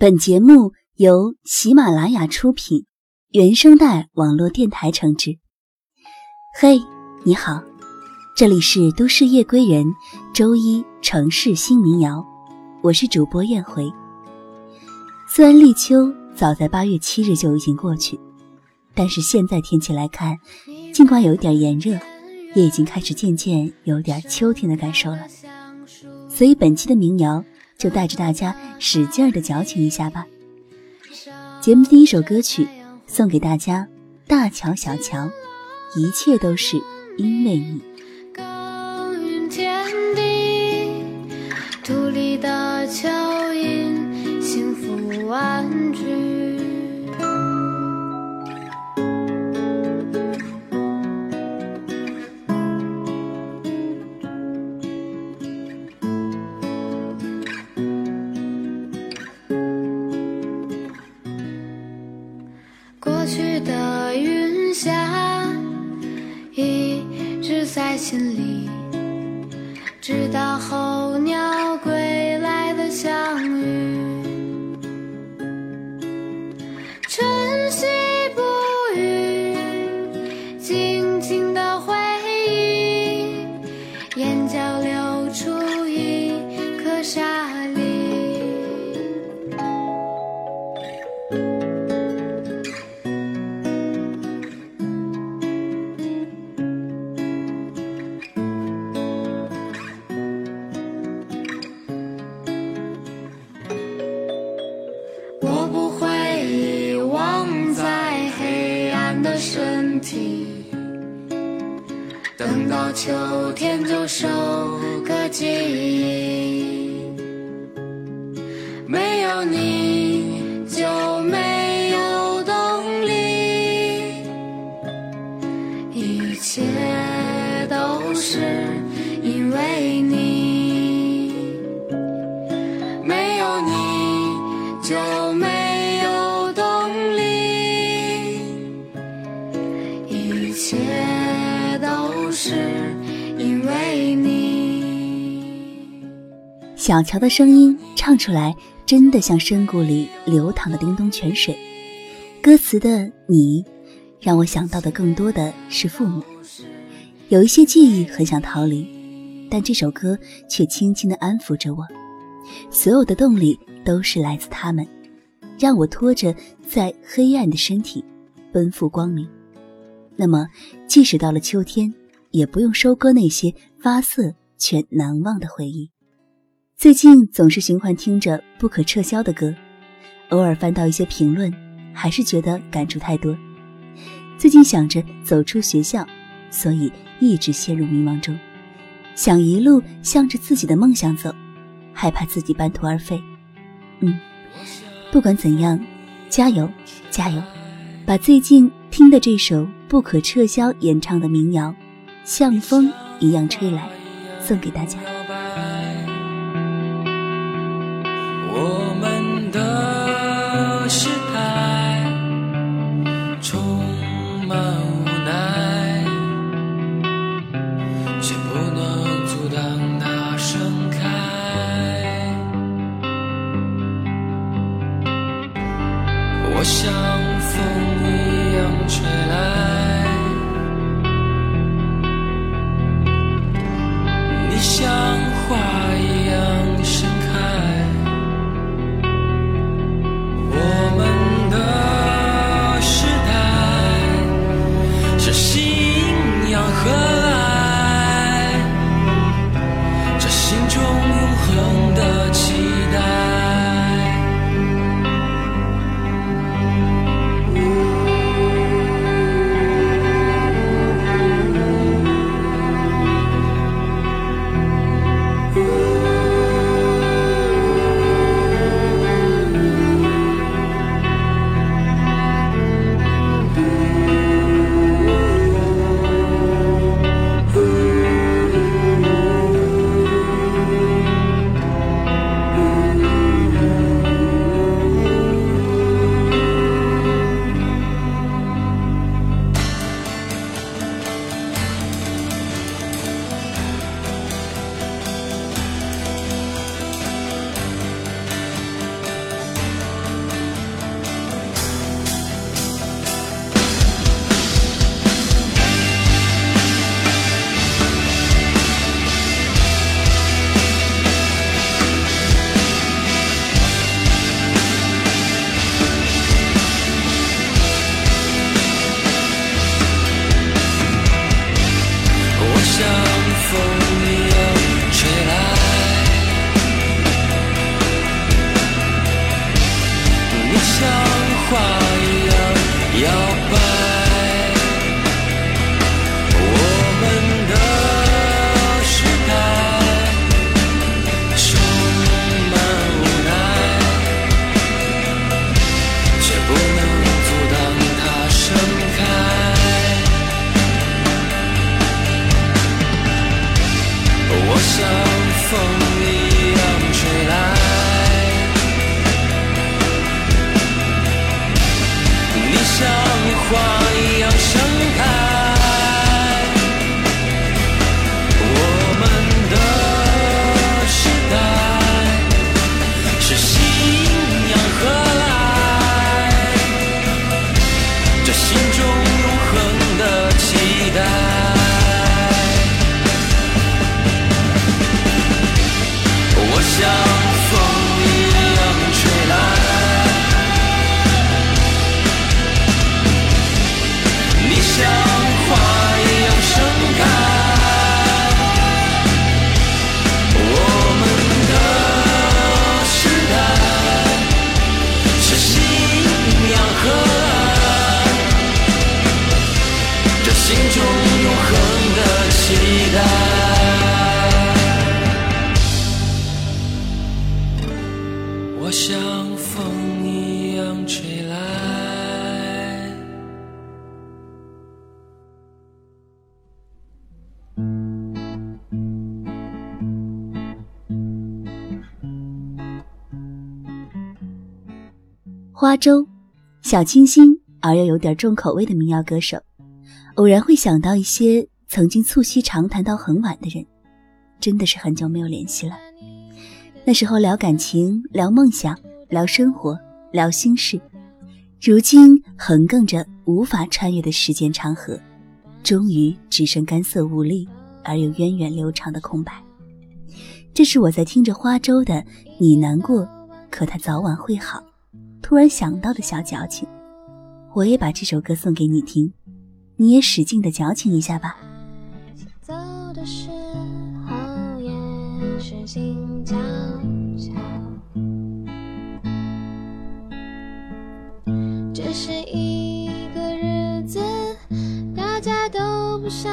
本节目由喜马拉雅出品，原声带网络电台承制。嘿，你好，这里是都市夜归人周一城市新民谣，我是主播燕回。虽然立秋早在八月七日就已经过去，但是现在天气来看，尽管有一点炎热，也已经开始渐渐有点秋天的感受了。所以本期的民谣。就带着大家使劲儿的矫情一下吧。节目第一首歌曲送给大家，《大乔小乔》，一切都是因为你。耕耘天地，土里大桥下。小乔的声音唱出来，真的像深谷里流淌的叮咚泉水。歌词的你，让我想到的更多的是父母。有一些记忆很想逃离，但这首歌却轻轻地安抚着我。所有的动力都是来自他们，让我拖着在黑暗的身体奔赴光明。那么，即使到了秋天，也不用收割那些发涩却难忘的回忆。最近总是循环听着不可撤销的歌，偶尔翻到一些评论，还是觉得感触太多。最近想着走出学校，所以一直陷入迷茫中，想一路向着自己的梦想走，害怕自己半途而废。嗯，不管怎样，加油，加油！把最近听的这首不可撤销演唱的民谣《像风一样吹来》送给大家。却不能花粥，小清新而又有点重口味的民谣歌手，偶然会想到一些曾经促膝长谈到很晚的人，真的是很久没有联系了。那时候聊感情、聊梦想、聊生活、聊心事，如今横亘着无法穿越的时间长河，终于只剩干涩无力而又源远流长的空白。这是我在听着花粥的“你难过，可它早晚会好”。突然想到的小矫情，我也把这首歌送给你听，你也使劲的矫情一下吧。走的时候也是静悄悄，这是一个日子，大家都不想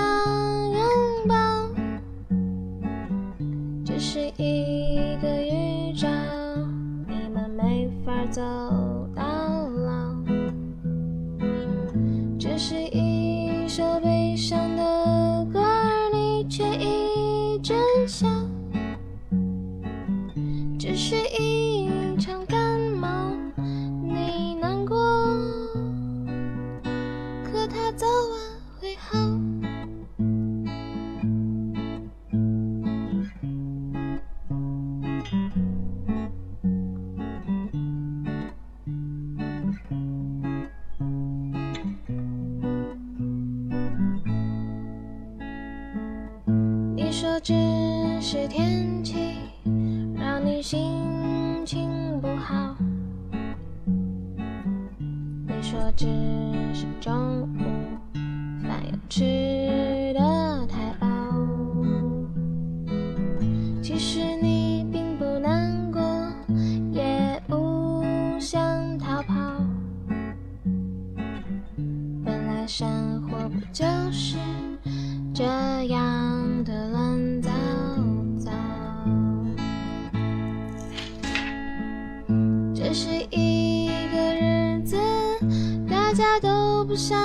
这是一个日子大家都不想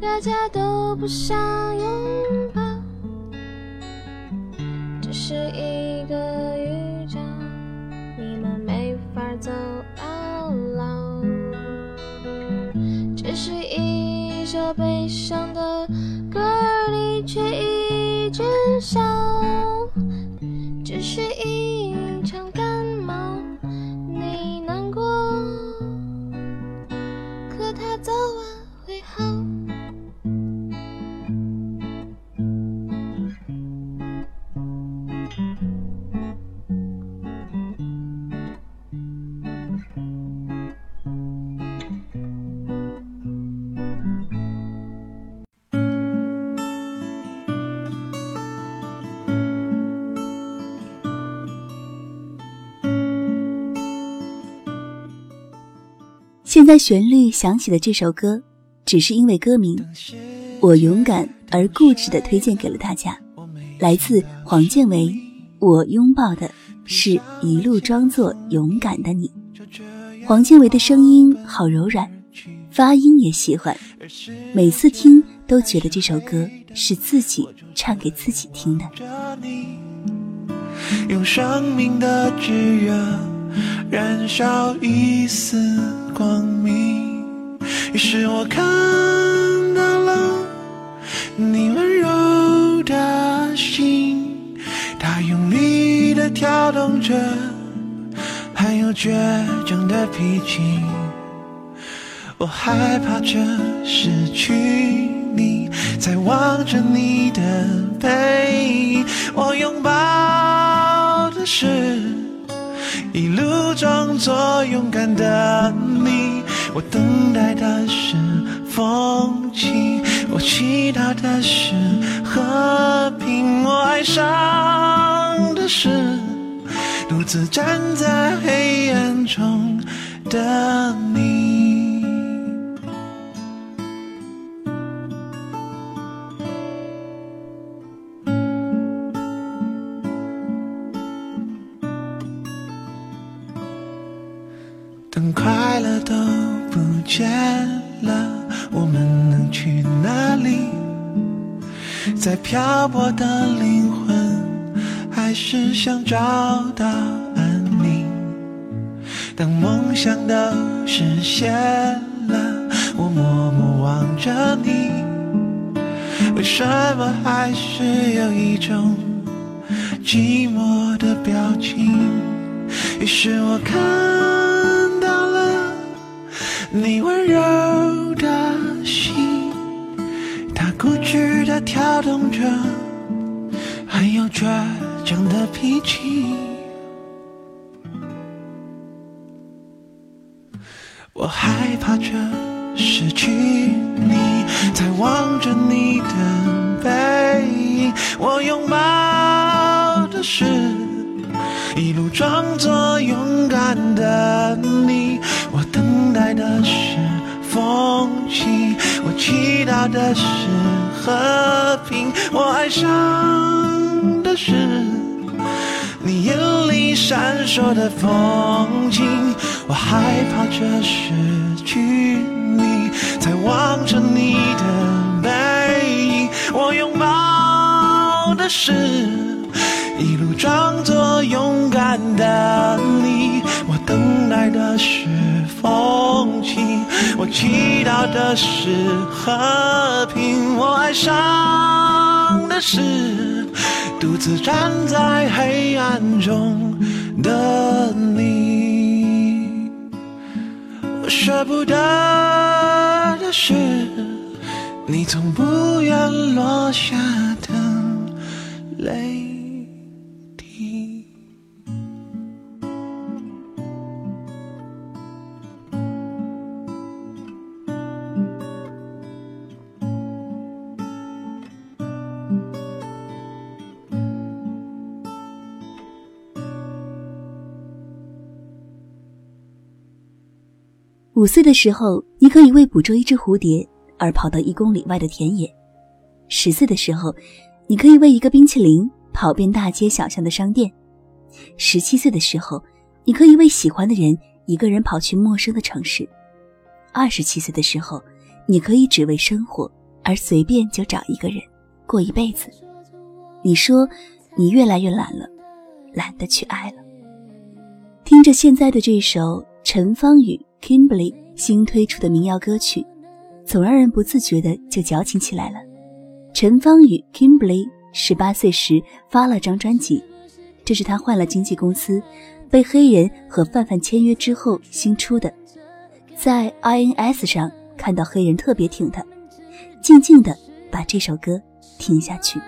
大家都不想拥抱，只是一个预兆，你们没法走到老。这是一首悲伤现在旋律响起的这首歌，只是因为歌名，我勇敢而固执的推荐给了大家。来自黄建为，我拥抱的是一路装作勇敢的你。黄建为的声音好柔软，发音也喜欢，每次听都觉得这首歌是自己唱给自己听的。用生命的炙热燃烧一丝，于是我看到了你温柔的心，它用力的跳动着，还有倔强的脾气。我害怕着失去你，在望着你的背影，我拥抱的是一路装作勇敢的你，我等待的是风景，我期待的是和平，我爱上的是独自站在黑暗中的我的灵魂，还是想找到安宁。当梦想都实现了，我默默望着你，为什么还是有一种寂寞的表情？于是我看到了。你温柔的心，它固执的跳动着，很有倔强的脾气。我害怕着失去你，在望着你的背影。我拥抱的是一路装作勇敢的你。我等待的是风景，我祈祷的是和平，我爱上的是你眼里闪烁的风景。我害怕着失去你，在望着你的背影。我拥抱的是一路装作爱的是。风景，我祈祷的是和平，我爱上的是独自站在黑暗中的你。我舍不得的是你从不愿落下的泪。五岁的时候，你可以为捕捉一只蝴蝶而跑到一公里外的田野；十岁的时候，你可以为一个冰淇淋跑遍大街小巷的商店；十七岁的时候，你可以为喜欢的人一个人跑去陌生的城市；二十七岁的时候，你可以只为生活而随便就找一个人过一辈子。你说，你越来越懒了，懒得去爱了。听着现在的这首陈芳语。Kimberly 新推出的民谣歌曲，总让人不自觉的就矫情起来了。陈芳语 Kimberly 十八岁时发了张专辑，这是他换了经纪公司，被黑人和范范签约之后新出的。在 INS 上看到黑人特别挺他，静静的把这首歌听下去。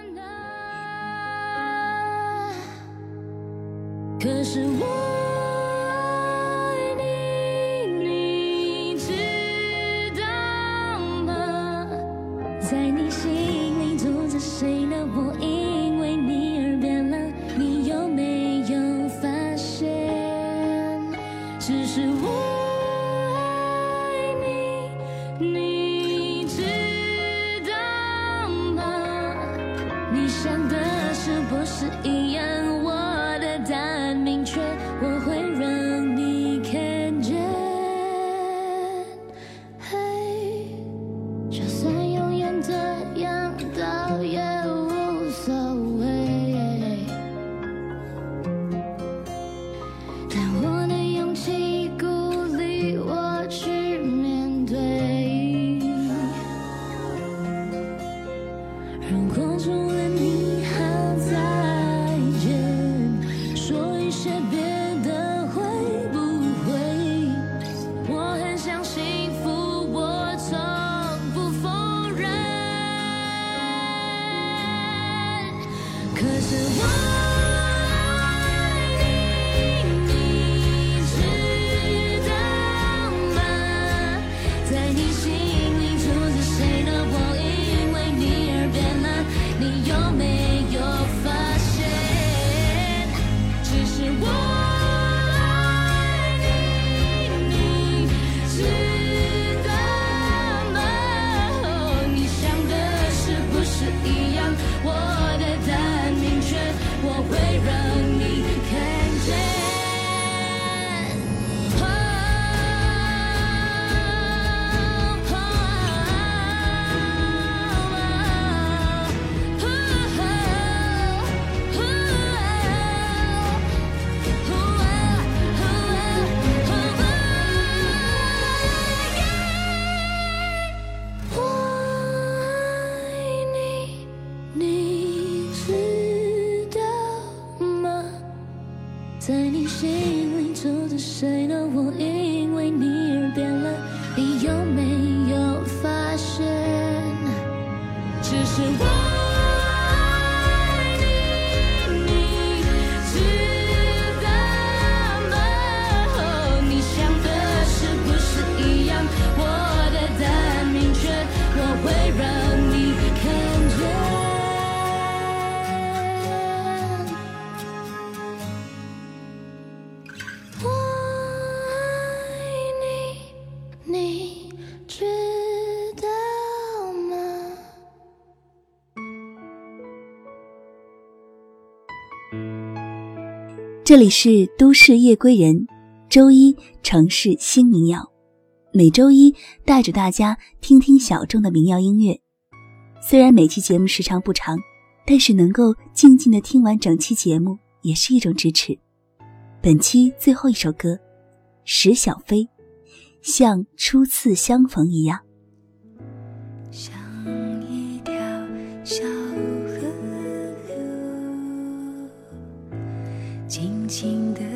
是我这里是都市夜归人，周一城市新民谣，每周一带着大家听听小众的民谣音乐。虽然每期节目时长不长，但是能够静静的听完整期节目也是一种支持。本期最后一首歌，石小飞，像初次相逢一样。像一条小轻的。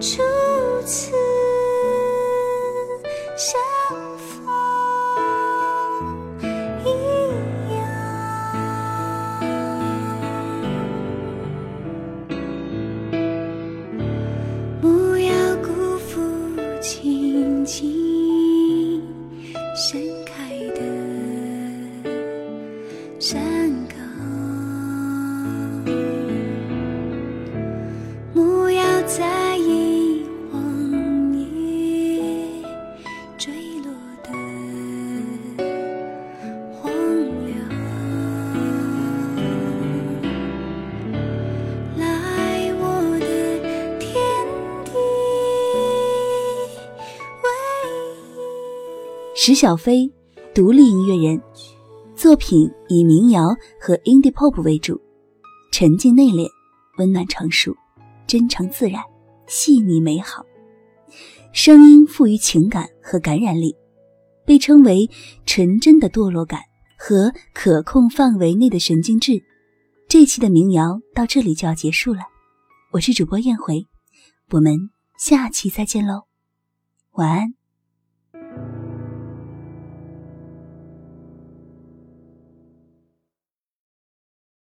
初次石小飞，独立音乐人，作品以民谣和 indie pop 为主，沉静内敛，温暖成熟，真诚自然，细腻美好，声音富于情感和感染力，被称为纯真的堕落感和可控范围内的神经质。这期的民谣到这里就要结束了，我是主播燕回，我们下期再见喽，晚安。